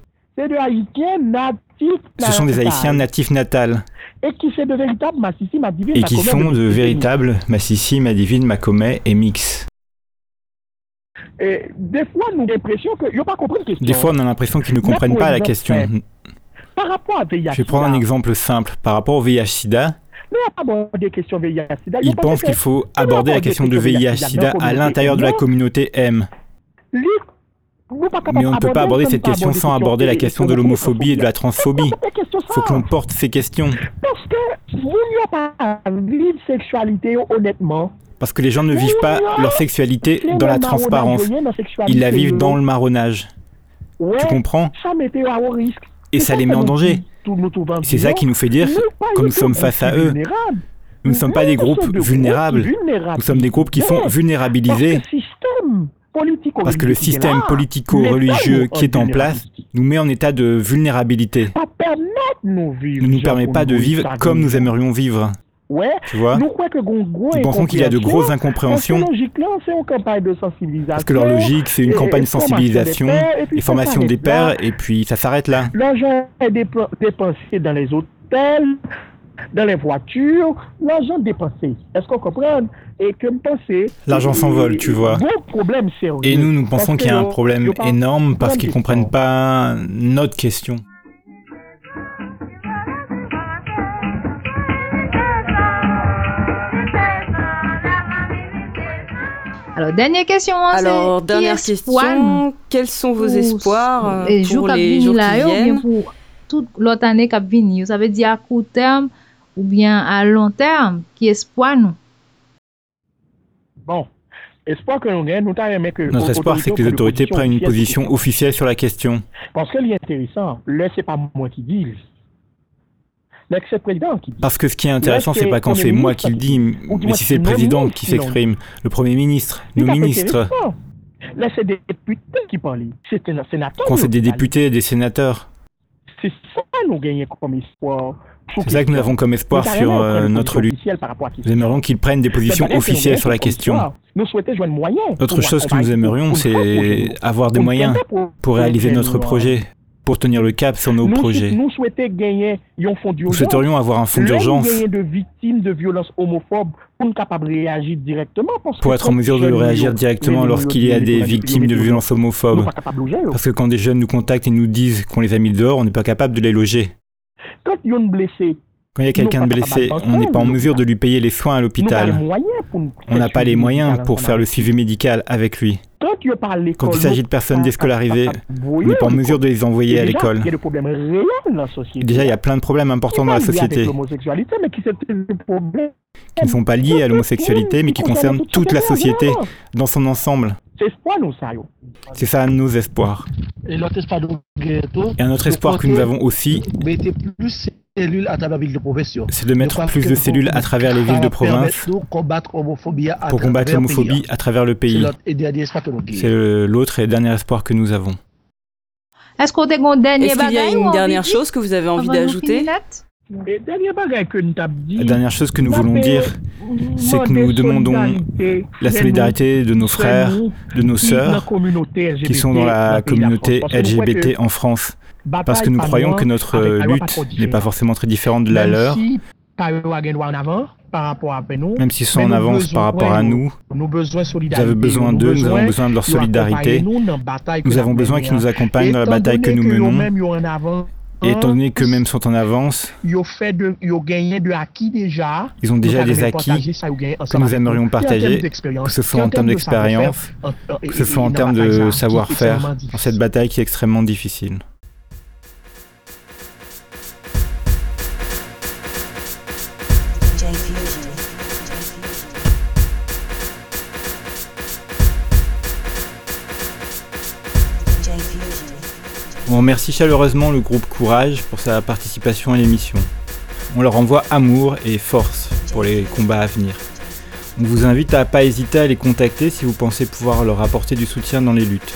Ce sont des Haïtiens natifs natals. Et qui sont de véritables Massissi, Madivine, Et qui sont de véritables Massissi, Madivine, Macomet et Mix. Et des fois, nous l'impression que pas compris question. Des fois, on a l'impression qu'ils ne comprennent pas la question. Par rapport à VIH, Je vais prendre un exemple simple. Par rapport au VIH-Sida, ils pensent qu'il faut aborder la question de VIH-Sida à l'intérieur de la communauté M. Mais on ne peut pas aborder cette question sans aborder la question de l'homophobie et de la transphobie. Il faut que l'on porte ces questions. Parce que vous n'avez pas vivre sexualité honnêtement. Parce que les gens ne vivent pas leur sexualité dans la transparence. Ils la vivent dans le marronnage. Tu comprends? Et ça les met en danger. C'est ça qui nous fait dire que nous sommes face à eux. Nous ne sommes pas des groupes vulnérables. Nous sommes des groupes qui sont vulnérabilisés. Parce que le système politico-religieux qui est en place nous met en état de vulnérabilité. Ne nous permet pas de vivre comme nous aimerions vivre. Tu vois Nous pensons qu'il y a de grosses incompréhensions. Parce que leur logique, c'est une campagne de sensibilisation et formation des pères, et puis ça s'arrête là. L'argent est dépensé dans les hôtels, dans les voitures, l'argent dépensé. Est-ce qu'on comprend? Et que penser L'argent s'envole, tu vois. Problème Et nous, nous pensons qu'il y a un problème énorme parce qu'ils ne comprennent pas notre question. Alors, dernière question. Hein, Alors, dernière question. Quels sont vos espoirs euh, pour les jours qui viennent? pour toute l'autre année qui vient Ça veut dire à court terme, ou bien à long terme, qui espoir nous Bon, espoir que nous gagnons, nous aimé que... Notre espoir, c'est que les autorités prennent une position officielle sur la question. Parce que est intéressant, là, c'est pas moi qui dis, c'est le président qui dit. Parce que ce qui est intéressant, c'est pas quand c'est moi qui le dis, mais si c'est le président qui s'exprime, le premier ministre, nos ministres. Là, c'est des députés qui parlent. C'est un sénateur. Quand c'est des députés et des sénateurs. C'est ça nous gagnons comme espoir. C'est ça que nous avons comme espoir sur euh, notre lutte. Nous aimerions qu'ils prennent des positions officielles sur la question. Autre chose que nous aimerions, c'est avoir des moyens pour réaliser notre projet. pour tenir le cap sur nos projets. Nous souhaiterions avoir un fonds d'urgence. pour être en mesure de réagir directement lorsqu'il y a des victimes de violences homophobes. Parce que quand des jeunes nous contactent et nous disent qu'on les a mis dehors, on n'est pas capable de les loger. Quand il y a un blessé, quand il y a quelqu'un de blessé, on n'est pas en mesure de lui payer les soins à l'hôpital. On n'a pas les moyens pour faire le suivi médical avec lui. Quand il s'agit de personnes déscolarisées, on n'est pas en mesure de les envoyer à l'école. Déjà, il y a plein de problèmes importants dans la société qui ne sont pas liés à l'homosexualité, mais qui concernent toute la société dans son ensemble. C'est ça nos espoirs. Et un autre espoir que nous avons aussi, c'est de mettre plus de cellules à travers les villes de province pour combattre l'homophobie à travers le pays. C'est l'autre et dernier espoir que nous avons. Est-ce qu'il y a une dernière chose que vous avez envie d'ajouter? La dernière chose que nous voulons dire, c'est que nous demandons la solidarité de nos frères, de nos sœurs qui sont dans la communauté LGBT en France parce que nous croyons que notre lutte n'est pas forcément très différente de la leur. Même s'ils sont en avance par rapport à nous, nous avons besoin d'eux, nous avons besoin de leur solidarité. Nous avons besoin qu'ils nous accompagnent dans la bataille que nous menons. Et étant donné qu'eux-mêmes sont en avance, ils ont déjà des acquis que nous aimerions partager, que ce soit en termes d'expérience, que ce soit en termes de savoir-faire dans cette bataille qui est extrêmement difficile. On remercie chaleureusement le groupe Courage pour sa participation à l'émission. On leur envoie amour et force pour les combats à venir. On vous invite à ne pas hésiter à les contacter si vous pensez pouvoir leur apporter du soutien dans les luttes.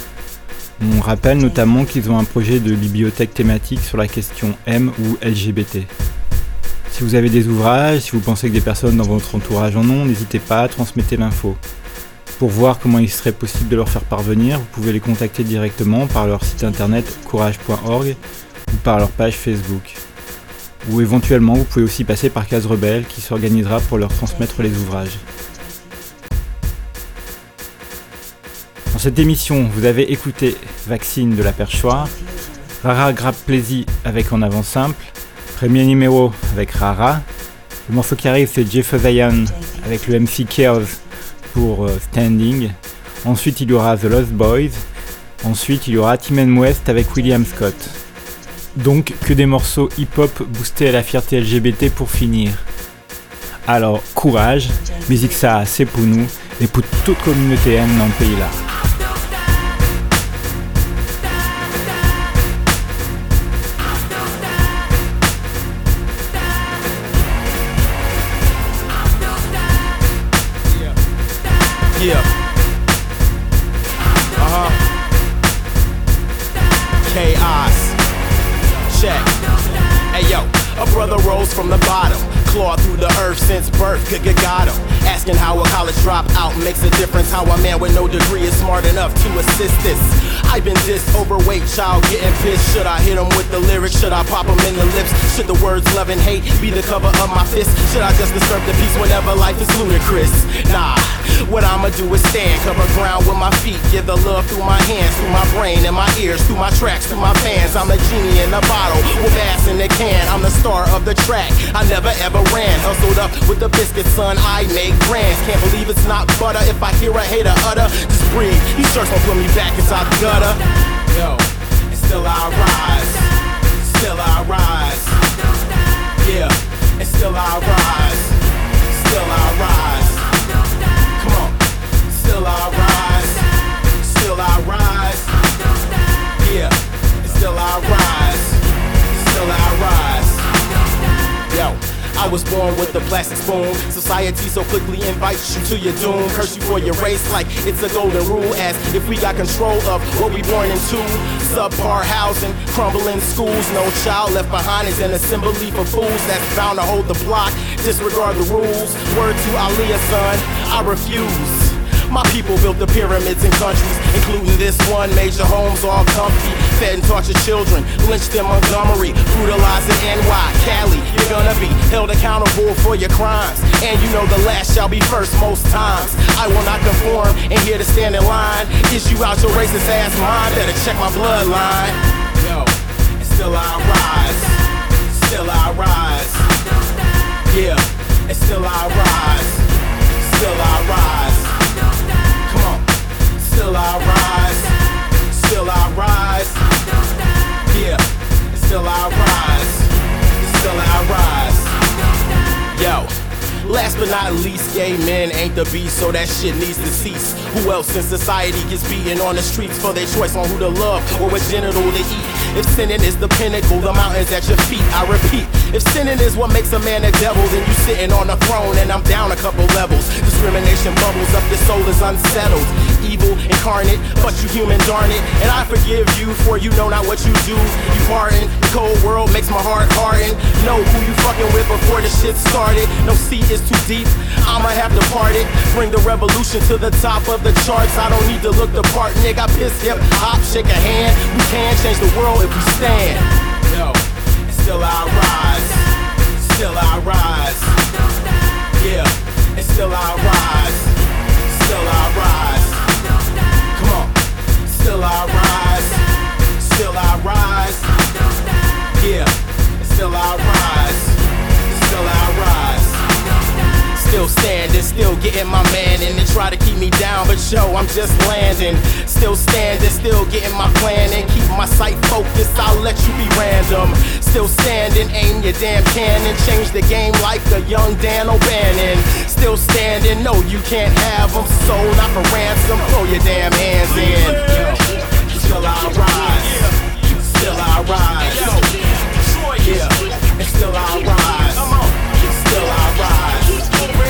On rappelle notamment qu'ils ont un projet de bibliothèque thématique sur la question M ou LGBT. Si vous avez des ouvrages, si vous pensez que des personnes dans votre entourage en ont, n'hésitez pas à transmettre l'info. Pour voir comment il serait possible de leur faire parvenir, vous pouvez les contacter directement par leur site internet courage.org ou par leur page Facebook. Ou éventuellement, vous pouvez aussi passer par Case Rebelle qui s'organisera pour leur transmettre les ouvrages. Dans cette émission, vous avez écouté Vaccine de la Perchoir, Rara Grappe Plaisir avec En Avant Simple, premier numéro avec Rara. Le morceau qui arrive, c'est Jeff Zion avec le MC Chaos euh, Standing. Ensuite, il y aura The Lost Boys. Ensuite, il y aura Tim West avec William Scott. Donc, que des morceaux hip-hop boostés à la fierté LGBT pour finir. Alors, courage, musique ça, c'est pour nous et pour toute communauté M dans le pays là. From the bottom clawed through the earth since birth, g got him. Asking how a college dropout makes a difference, how a man with no degree is smart enough to assist this. I've been this overweight child getting pissed. Should I hit him with the lyrics? Should I pop him in the lips? Should the words love and hate be the cover of my fist? Should I just disturb the peace whenever life is ludicrous? Nah, what I'ma do is stand, cover ground with my feet, give the love through my hands, through my brain and my ears, through my tracks, through my fans. I'm the genie in the bottle with bass in the can. I'm the star of the track. I never ever ran, hustled up with the biscuit, son. I make brands. Can't believe it's not butter. If I hear a hater utter, just breathe. These shirts won't put me back inside the gutter. Yo, and still I rise. Society so quickly invites you to your doom. Curse you for your race like it's a golden rule. As if we got control of what we born into. Subpar housing, crumbling schools. No child left behind is an assembly for fools that's bound to hold the block. Disregard the rules. Word to Aliyah, son, I refuse. My people built the pyramids in countries, including this one. Major homes all comfy, fed and tortured children, lynched in Montgomery, brutalized in NY, Cali. You're gonna be held accountable for your crimes, and you know the last shall be first most times. I will not conform and here to stand in line. Issue out your racist ass mind, better check my bloodline. Yo, and still I rise, still I rise. Yeah, and still I rise, still I rise. Come on, still I rise, still I rise. Yeah, still I rise, still I rise. Yo. Last but not least, gay men ain't the beast, so that shit needs to cease. Who else in society gets beaten on the streets for their choice on who to love or what genital to eat? If sinning is the pinnacle, the mountains at your feet, I repeat. If sinning is what makes a man a devil, then you sitting on a throne and I'm down a couple levels. Discrimination bubbles up, your soul is unsettled. Evil incarnate, but you human, darn it. And I forgive you for you know not what you do. You pardon, the cold world makes my heart harden. Know who you fucking with before the shit started. No seat is too deep, I'ma have to part it. Bring the revolution to the top of the charts. I don't need to look the part, nigga. I piss hip hop, shake a hand. We can change the world if we stand. Yo, still I rise, still I rise. Yeah, and still I rise, still I rise. Still I rise, still I rise. Yeah, still I rise, still I rise. Still standing, still getting my man in. They try to keep me down, but yo, I'm just landing. Still standing, still getting my plan and keep my sight focused. I'll let you be random. Still standing, aim your damn cannon. Change the game like the young Dan O'Bannon. Still standing, no, you can't have them. Sold out for ransom. Throw your damn hands in. Still I rise. Still I rise. Yeah, and still I rise.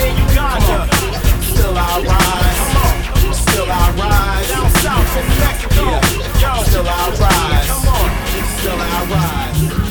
Still I rise. Still I rise. Still I rise. Down south in Mexico. Yo, still I rise. Still I rise.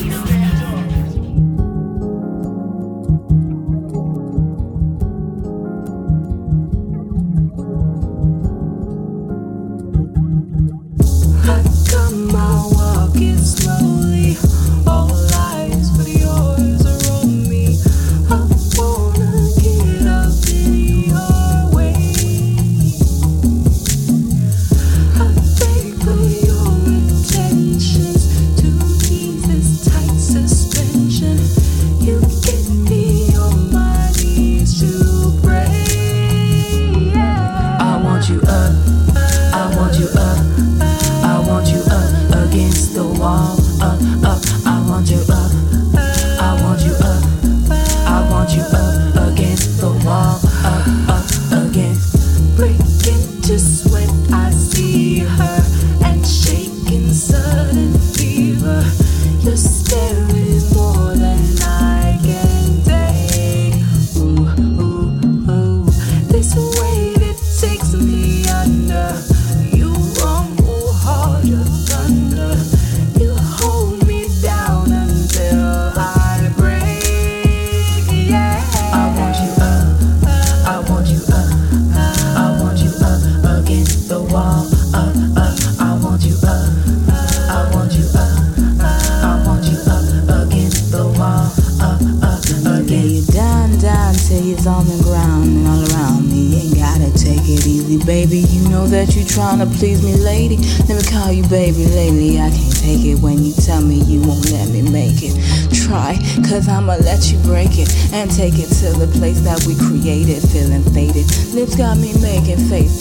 Lips got me making faces.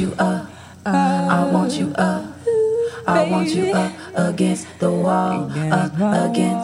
You up. I want you up. I want you up against the wall up against.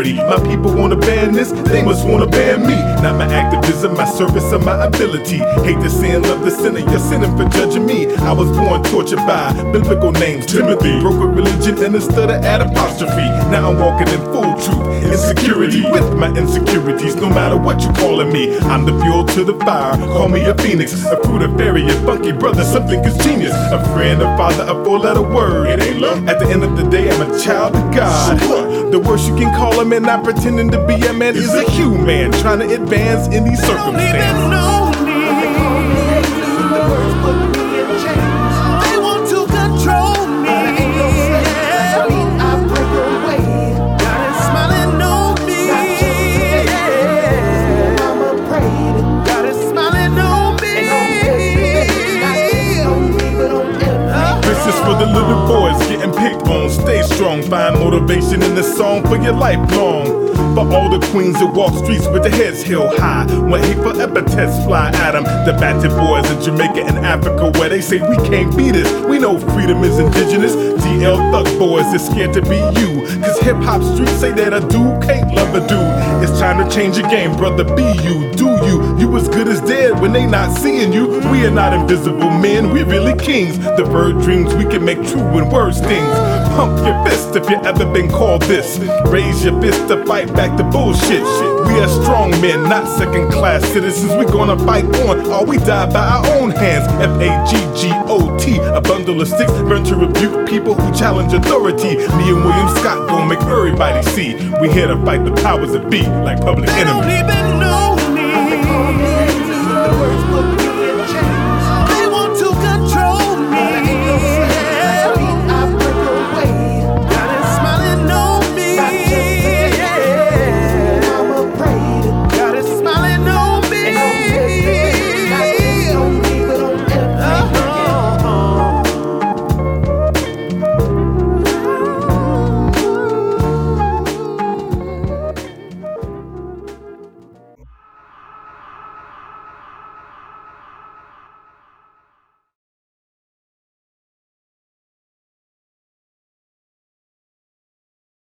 My people wanna ban this, they must wanna ban me. Not my activism, my service, or my ability. Hate the sin, love the sinner, you're sinning for judging me. I was born tortured by biblical names Timothy. Broke with religion and a stutter at apostrophe. Now I'm walking in full truth, insecurity with my insecurities. No matter what you calling me, I'm the fuel to the fire. Call me a phoenix, a fruit, a fairy, a funky brother, something is genius. A friend, a father, a four letter word. It ain't love. At the end of the day, I'm a child of God. The worst you can call a man, not pretending to be a man, is a human trying to advance in these motivation in the song for your lifelong. For all the queens that walk streets with their heads held high. When hateful epithets fly at them. The battered boys in Jamaica and Africa where they say we can't beat this. We know freedom is indigenous. DL thug boys is scared to be you. Cause hip hop streets say that a dude can't love a dude. It's time to change the game, brother. Be you, do you. You as good as dead when they not seeing you. We are not invisible men, we really kings. The bird dreams we can make true when word stings. Pump your fist if you ever been called this. Raise your fist to fight back the bullshit. We are strong men, not second class citizens. We gonna fight on, or we die by our own hands. F A G G O T, a bundle of sticks meant to rebuke people who challenge authority. Me and William Scott gonna make everybody see. We here to fight the powers that be, like public They